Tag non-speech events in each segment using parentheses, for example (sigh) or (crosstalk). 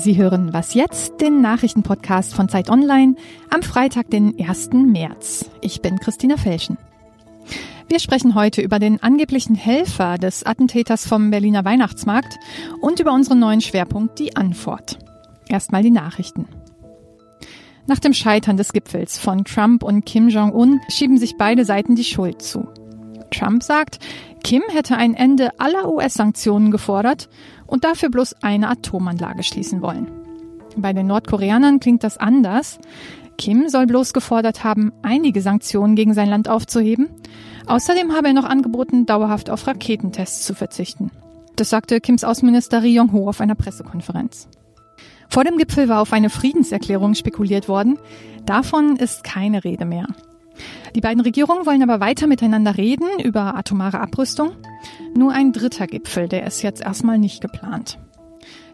Sie hören Was jetzt, den Nachrichtenpodcast von Zeit Online am Freitag, den 1. März. Ich bin Christina Felschen. Wir sprechen heute über den angeblichen Helfer des Attentäters vom Berliner Weihnachtsmarkt und über unseren neuen Schwerpunkt, die Antwort. Erstmal die Nachrichten. Nach dem Scheitern des Gipfels von Trump und Kim Jong-un schieben sich beide Seiten die Schuld zu. Trump sagt, Kim hätte ein Ende aller US-Sanktionen gefordert und dafür bloß eine Atomanlage schließen wollen. Bei den Nordkoreanern klingt das anders. Kim soll bloß gefordert haben, einige Sanktionen gegen sein Land aufzuheben. Außerdem habe er noch angeboten, dauerhaft auf Raketentests zu verzichten. Das sagte Kims Außenminister Ri Yong-ho auf einer Pressekonferenz. Vor dem Gipfel war auf eine Friedenserklärung spekuliert worden. Davon ist keine Rede mehr. Die beiden Regierungen wollen aber weiter miteinander reden über atomare Abrüstung. Nur ein dritter Gipfel, der ist jetzt erstmal nicht geplant.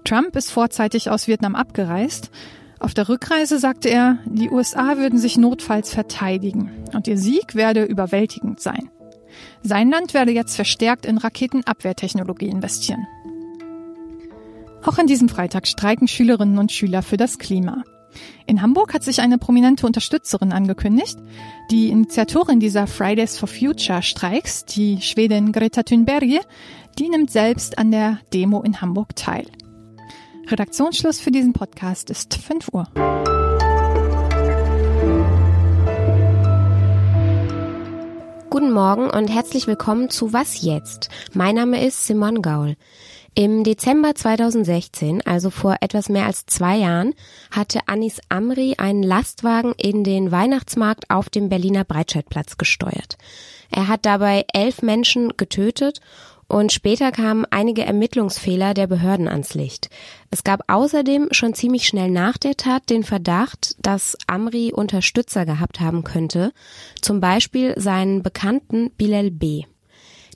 Trump ist vorzeitig aus Vietnam abgereist. Auf der Rückreise sagte er, die USA würden sich notfalls verteidigen und ihr Sieg werde überwältigend sein. Sein Land werde jetzt verstärkt in Raketenabwehrtechnologie investieren. Auch an diesem Freitag streiken Schülerinnen und Schüler für das Klima. In Hamburg hat sich eine prominente Unterstützerin angekündigt. Die Initiatorin dieser Fridays for Future Streiks, die Schwedin Greta Thunberg, die nimmt selbst an der Demo in Hamburg teil. Redaktionsschluss für diesen Podcast ist 5 Uhr. Guten Morgen und herzlich willkommen zu Was jetzt? Mein Name ist Simon Gaul. Im Dezember 2016, also vor etwas mehr als zwei Jahren, hatte Anis Amri einen Lastwagen in den Weihnachtsmarkt auf dem Berliner Breitscheidplatz gesteuert. Er hat dabei elf Menschen getötet und später kamen einige Ermittlungsfehler der Behörden ans Licht. Es gab außerdem schon ziemlich schnell nach der Tat den Verdacht, dass Amri Unterstützer gehabt haben könnte, zum Beispiel seinen Bekannten Bilal B.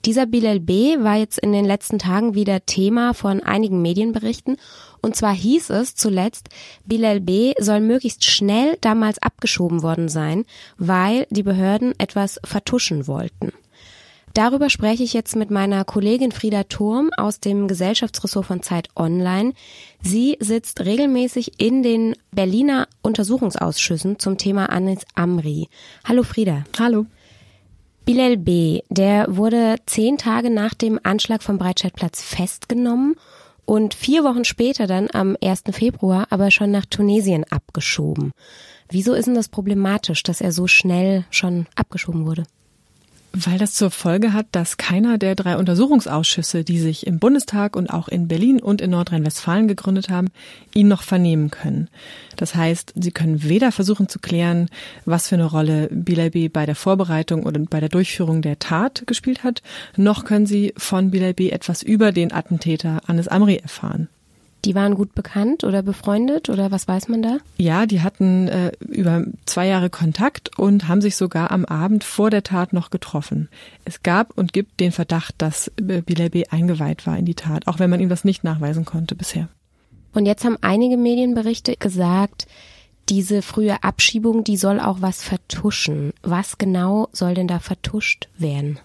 Dieser Bilal B. war jetzt in den letzten Tagen wieder Thema von einigen Medienberichten. Und zwar hieß es zuletzt, Bilal B. soll möglichst schnell damals abgeschoben worden sein, weil die Behörden etwas vertuschen wollten. Darüber spreche ich jetzt mit meiner Kollegin Frieda Turm aus dem Gesellschaftsressort von Zeit Online. Sie sitzt regelmäßig in den Berliner Untersuchungsausschüssen zum Thema Anis Amri. Hallo Frieda. Hallo. Bilal B., der wurde zehn Tage nach dem Anschlag vom Breitscheidplatz festgenommen und vier Wochen später dann am 1. Februar aber schon nach Tunesien abgeschoben. Wieso ist denn das problematisch, dass er so schnell schon abgeschoben wurde? Weil das zur Folge hat, dass keiner der drei Untersuchungsausschüsse, die sich im Bundestag und auch in Berlin und in Nordrhein-Westfalen gegründet haben, ihn noch vernehmen können. Das heißt, sie können weder versuchen zu klären, was für eine Rolle Bilal bei der Vorbereitung und bei der Durchführung der Tat gespielt hat, noch können sie von Bilal etwas über den Attentäter Anis Amri erfahren. Die waren gut bekannt oder befreundet oder was weiß man da? Ja, die hatten äh, über zwei Jahre Kontakt und haben sich sogar am Abend vor der Tat noch getroffen. Es gab und gibt den Verdacht, dass äh, Bilal B. eingeweiht war in die Tat, auch wenn man ihm das nicht nachweisen konnte bisher. Und jetzt haben einige Medienberichte gesagt, diese frühe Abschiebung, die soll auch was vertuschen. Was genau soll denn da vertuscht werden?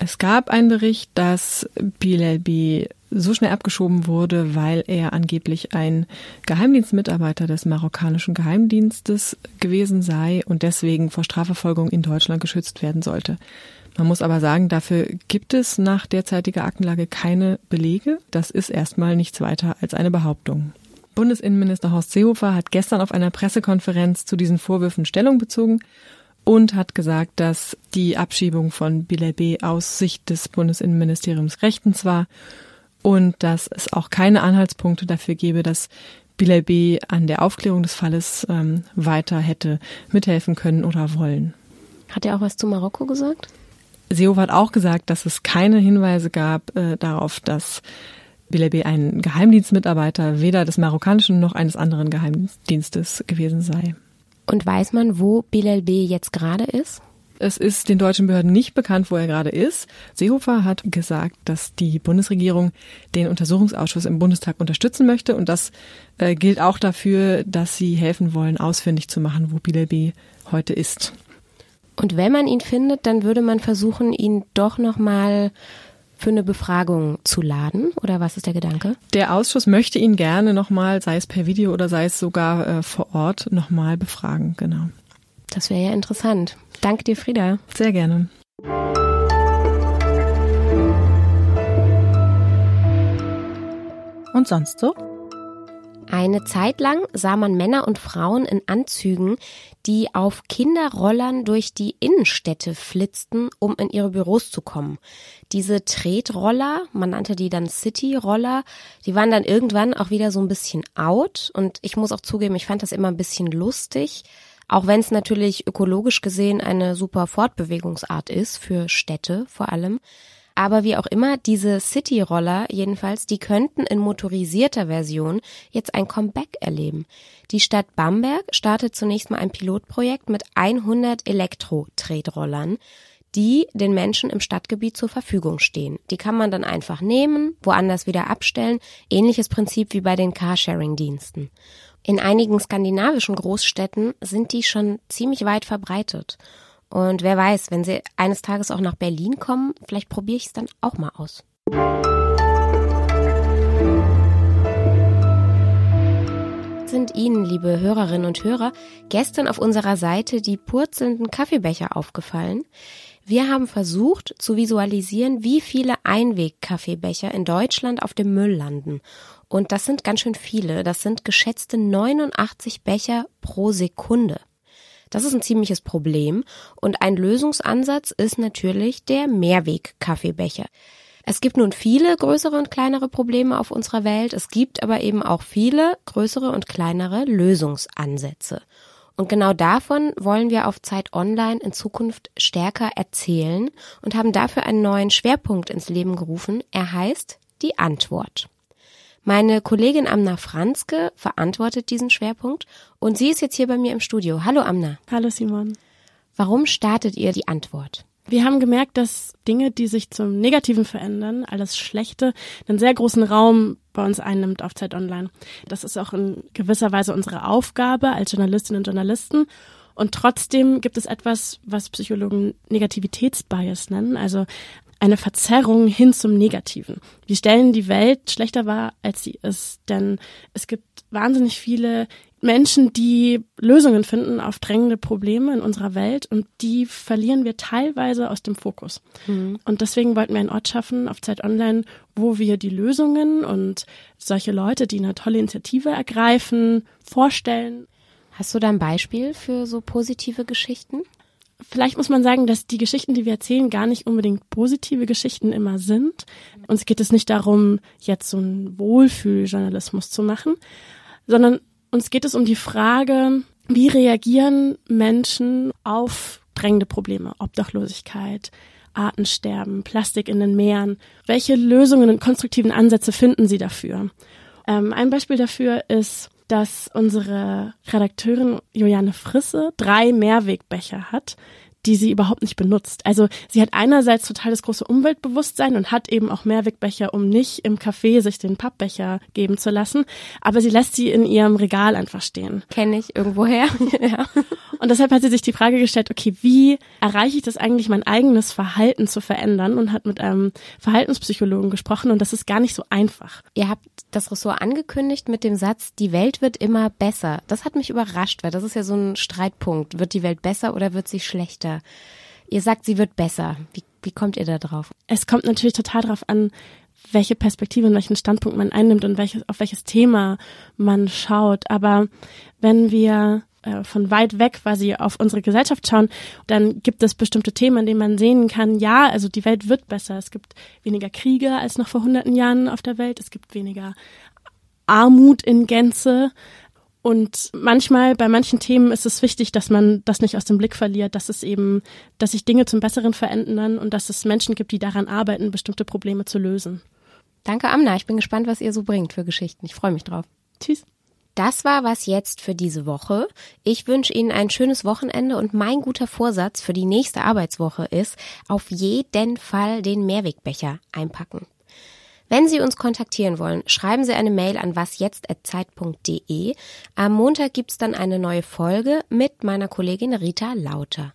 Es gab einen Bericht, dass Bilal B so schnell abgeschoben wurde, weil er angeblich ein Geheimdienstmitarbeiter des marokkanischen Geheimdienstes gewesen sei und deswegen vor Strafverfolgung in Deutschland geschützt werden sollte. Man muss aber sagen, dafür gibt es nach derzeitiger Aktenlage keine Belege. Das ist erstmal nichts weiter als eine Behauptung. Bundesinnenminister Horst Seehofer hat gestern auf einer Pressekonferenz zu diesen Vorwürfen Stellung bezogen und hat gesagt, dass die Abschiebung von Bilal B. aus Sicht des Bundesinnenministeriums rechtens war und dass es auch keine Anhaltspunkte dafür gebe, dass Bilal B. an der Aufklärung des Falles ähm, weiter hätte mithelfen können oder wollen. Hat er auch was zu Marokko gesagt? Seehofer hat auch gesagt, dass es keine Hinweise gab äh, darauf, dass Bilal B. ein Geheimdienstmitarbeiter weder des marokkanischen noch eines anderen Geheimdienstes gewesen sei. Und weiß man, wo Bilal B. jetzt gerade ist? Es ist den deutschen Behörden nicht bekannt, wo er gerade ist. Seehofer hat gesagt, dass die Bundesregierung den Untersuchungsausschuss im Bundestag unterstützen möchte. Und das äh, gilt auch dafür, dass sie helfen wollen, ausfindig zu machen, wo Bilal B. heute ist. Und wenn man ihn findet, dann würde man versuchen, ihn doch nochmal für eine Befragung zu laden oder was ist der Gedanke? Der Ausschuss möchte ihn gerne nochmal, sei es per Video oder sei es sogar äh, vor Ort, nochmal befragen, genau. Das wäre ja interessant. Danke dir, Frieda. Sehr gerne. Und sonst so? Eine Zeit lang sah man Männer und Frauen in Anzügen, die auf Kinderrollern durch die Innenstädte flitzten, um in ihre Büros zu kommen. Diese Tretroller, man nannte die dann City-Roller, die waren dann irgendwann auch wieder so ein bisschen out und ich muss auch zugeben, ich fand das immer ein bisschen lustig. Auch wenn es natürlich ökologisch gesehen eine super Fortbewegungsart ist, für Städte vor allem. Aber wie auch immer, diese City-Roller jedenfalls, die könnten in motorisierter Version jetzt ein Comeback erleben. Die Stadt Bamberg startet zunächst mal ein Pilotprojekt mit 100 Elektro-Tretrollern die den Menschen im Stadtgebiet zur Verfügung stehen. Die kann man dann einfach nehmen, woanders wieder abstellen. Ähnliches Prinzip wie bei den Carsharing-Diensten. In einigen skandinavischen Großstädten sind die schon ziemlich weit verbreitet. Und wer weiß, wenn sie eines Tages auch nach Berlin kommen, vielleicht probiere ich es dann auch mal aus. Sind Ihnen, liebe Hörerinnen und Hörer, gestern auf unserer Seite die purzelnden Kaffeebecher aufgefallen? Wir haben versucht zu visualisieren, wie viele Einweg-Kaffeebecher in Deutschland auf dem Müll landen. Und das sind ganz schön viele. Das sind geschätzte 89 Becher pro Sekunde. Das ist ein ziemliches Problem und ein Lösungsansatz ist natürlich der Mehrweg-Kaffeebecher. Es gibt nun viele größere und kleinere Probleme auf unserer Welt, es gibt aber eben auch viele größere und kleinere Lösungsansätze. Und genau davon wollen wir auf Zeit Online in Zukunft stärker erzählen und haben dafür einen neuen Schwerpunkt ins Leben gerufen. Er heißt die Antwort. Meine Kollegin Amna Franzke verantwortet diesen Schwerpunkt und sie ist jetzt hier bei mir im Studio. Hallo Amna. Hallo Simon. Warum startet ihr die Antwort? Wir haben gemerkt, dass Dinge, die sich zum Negativen verändern, alles Schlechte, einen sehr großen Raum bei uns einnimmt auf Zeit Online. Das ist auch in gewisser Weise unsere Aufgabe als Journalistinnen und Journalisten. Und trotzdem gibt es etwas, was Psychologen Negativitätsbias nennen, also eine Verzerrung hin zum Negativen. Wir stellen die Welt schlechter wahr, als sie ist, denn es gibt wahnsinnig viele Menschen, die Lösungen finden auf drängende Probleme in unserer Welt und die verlieren wir teilweise aus dem Fokus. Mhm. Und deswegen wollten wir einen Ort schaffen auf Zeit Online, wo wir die Lösungen und solche Leute, die eine tolle Initiative ergreifen, vorstellen. Hast du da ein Beispiel für so positive Geschichten? Vielleicht muss man sagen, dass die Geschichten, die wir erzählen, gar nicht unbedingt positive Geschichten immer sind. Uns geht es nicht darum, jetzt so einen Wohlfühljournalismus zu machen, sondern uns geht es um die Frage, wie reagieren Menschen auf drängende Probleme, Obdachlosigkeit, Artensterben, Plastik in den Meeren. Welche Lösungen und konstruktiven Ansätze finden Sie dafür? Ähm, ein Beispiel dafür ist dass unsere Redakteurin Juliane Frisse drei Mehrwegbecher hat, die sie überhaupt nicht benutzt. Also sie hat einerseits total das große Umweltbewusstsein und hat eben auch Mehrwegbecher, um nicht im Café sich den Pappbecher geben zu lassen, aber sie lässt sie in ihrem Regal einfach stehen. Kenne ich irgendwoher. (laughs) ja. Und deshalb hat sie sich die Frage gestellt, okay, wie erreiche ich das eigentlich, mein eigenes Verhalten zu verändern und hat mit einem Verhaltenspsychologen gesprochen und das ist gar nicht so einfach. Ihr habt das Ressort angekündigt mit dem Satz, die Welt wird immer besser. Das hat mich überrascht, weil das ist ja so ein Streitpunkt. Wird die Welt besser oder wird sie schlechter? Ihr sagt, sie wird besser. Wie, wie kommt ihr da drauf? Es kommt natürlich total darauf an, welche Perspektive und welchen Standpunkt man einnimmt und welches, auf welches Thema man schaut. Aber wenn wir äh, von weit weg quasi auf unsere Gesellschaft schauen, dann gibt es bestimmte Themen, an denen man sehen kann, ja, also die Welt wird besser. Es gibt weniger Kriege als noch vor hunderten Jahren auf der Welt. Es gibt weniger Armut in Gänze. Und manchmal, bei manchen Themen ist es wichtig, dass man das nicht aus dem Blick verliert, dass es eben, dass sich Dinge zum Besseren verändern und dass es Menschen gibt, die daran arbeiten, bestimmte Probleme zu lösen. Danke, Amna. Ich bin gespannt, was ihr so bringt für Geschichten. Ich freue mich drauf. Tschüss. Das war was jetzt für diese Woche. Ich wünsche Ihnen ein schönes Wochenende und mein guter Vorsatz für die nächste Arbeitswoche ist, auf jeden Fall den Mehrwegbecher einpacken. Wenn Sie uns kontaktieren wollen, schreiben Sie eine Mail an wasjetzt.zeit.de. Am Montag gibt es dann eine neue Folge mit meiner Kollegin Rita Lauter.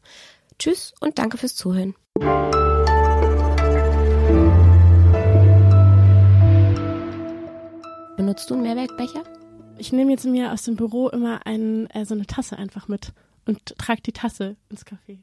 Tschüss und danke fürs Zuhören. Benutzt du einen Mehrwerkbecher? Ich nehme jetzt mir aus dem Büro immer einen, äh, so eine Tasse einfach mit und trage die Tasse ins Café.